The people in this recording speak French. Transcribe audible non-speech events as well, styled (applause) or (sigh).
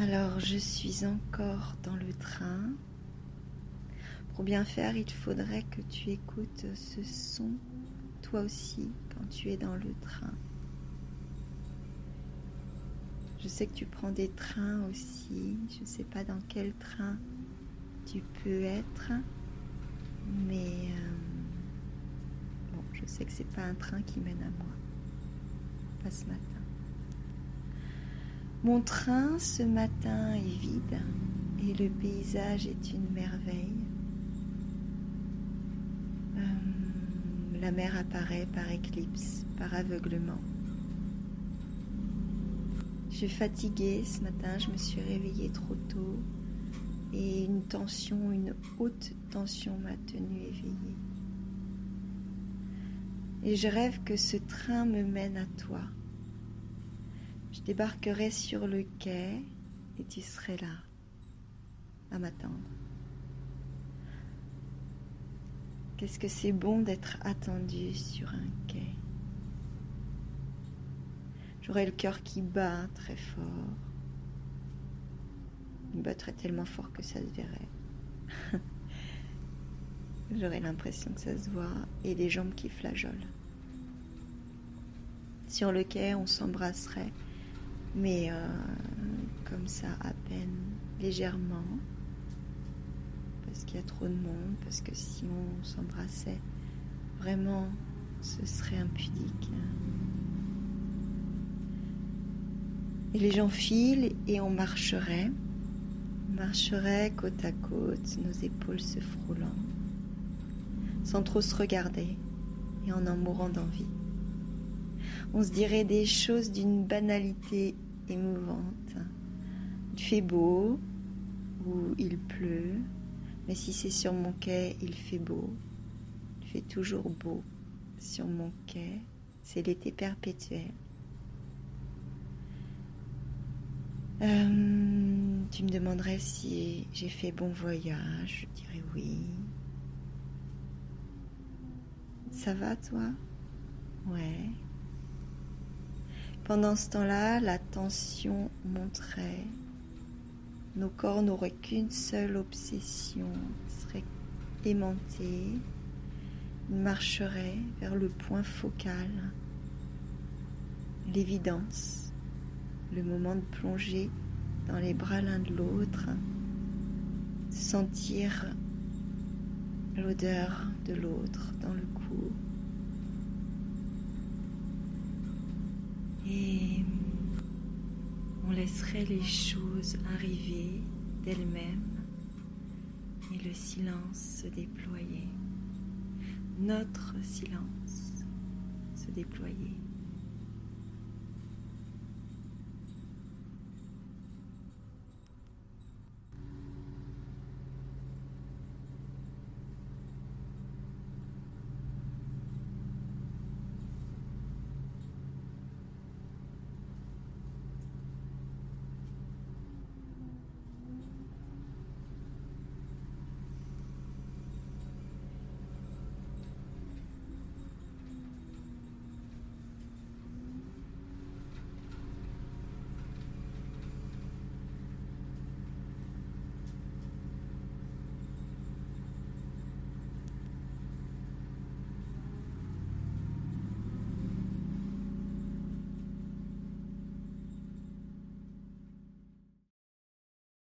Alors je suis encore dans le train. Pour bien faire, il faudrait que tu écoutes ce son toi aussi quand tu es dans le train. Je sais que tu prends des trains aussi. Je ne sais pas dans quel train tu peux être, mais euh, bon, je sais que c'est pas un train qui mène à moi. Pas ce matin. Mon train ce matin est vide et le paysage est une merveille. Euh, la mer apparaît par éclipse, par aveuglement. Je suis fatiguée ce matin, je me suis réveillée trop tôt et une tension, une haute tension m'a tenue éveillée. Et je rêve que ce train me mène à toi. Je débarquerai sur le quai et tu serais là à m'attendre. Qu'est-ce que c'est bon d'être attendu sur un quai? J'aurais le cœur qui bat très fort. Il battrait tellement fort que ça se verrait. (laughs) J'aurais l'impression que ça se voit et des jambes qui flageolent. Sur le quai, on s'embrasserait mais euh, comme ça à peine, légèrement, parce qu'il y a trop de monde, parce que si on s'embrassait, vraiment, ce serait impudique. Et les gens filent et on marcherait, marcherait côte à côte, nos épaules se frôlant, sans trop se regarder et en en mourant d'envie. On se dirait des choses d'une banalité émouvante. Il fait beau ou il pleut, mais si c'est sur mon quai, il fait beau. Il fait toujours beau sur mon quai. C'est l'été perpétuel. Euh, tu me demanderais si j'ai fait bon voyage. Je dirais oui. Ça va toi? Ouais. Pendant ce temps-là, la tension monterait. Nos corps n'auraient qu'une seule obsession, seraient aimantés. Ils marcheraient vers le point focal, l'évidence, le moment de plonger dans les bras l'un de l'autre, sentir l'odeur de l'autre dans le cou. Et on laisserait les choses arriver d'elles-mêmes et le silence se déployer. Notre silence se déployer.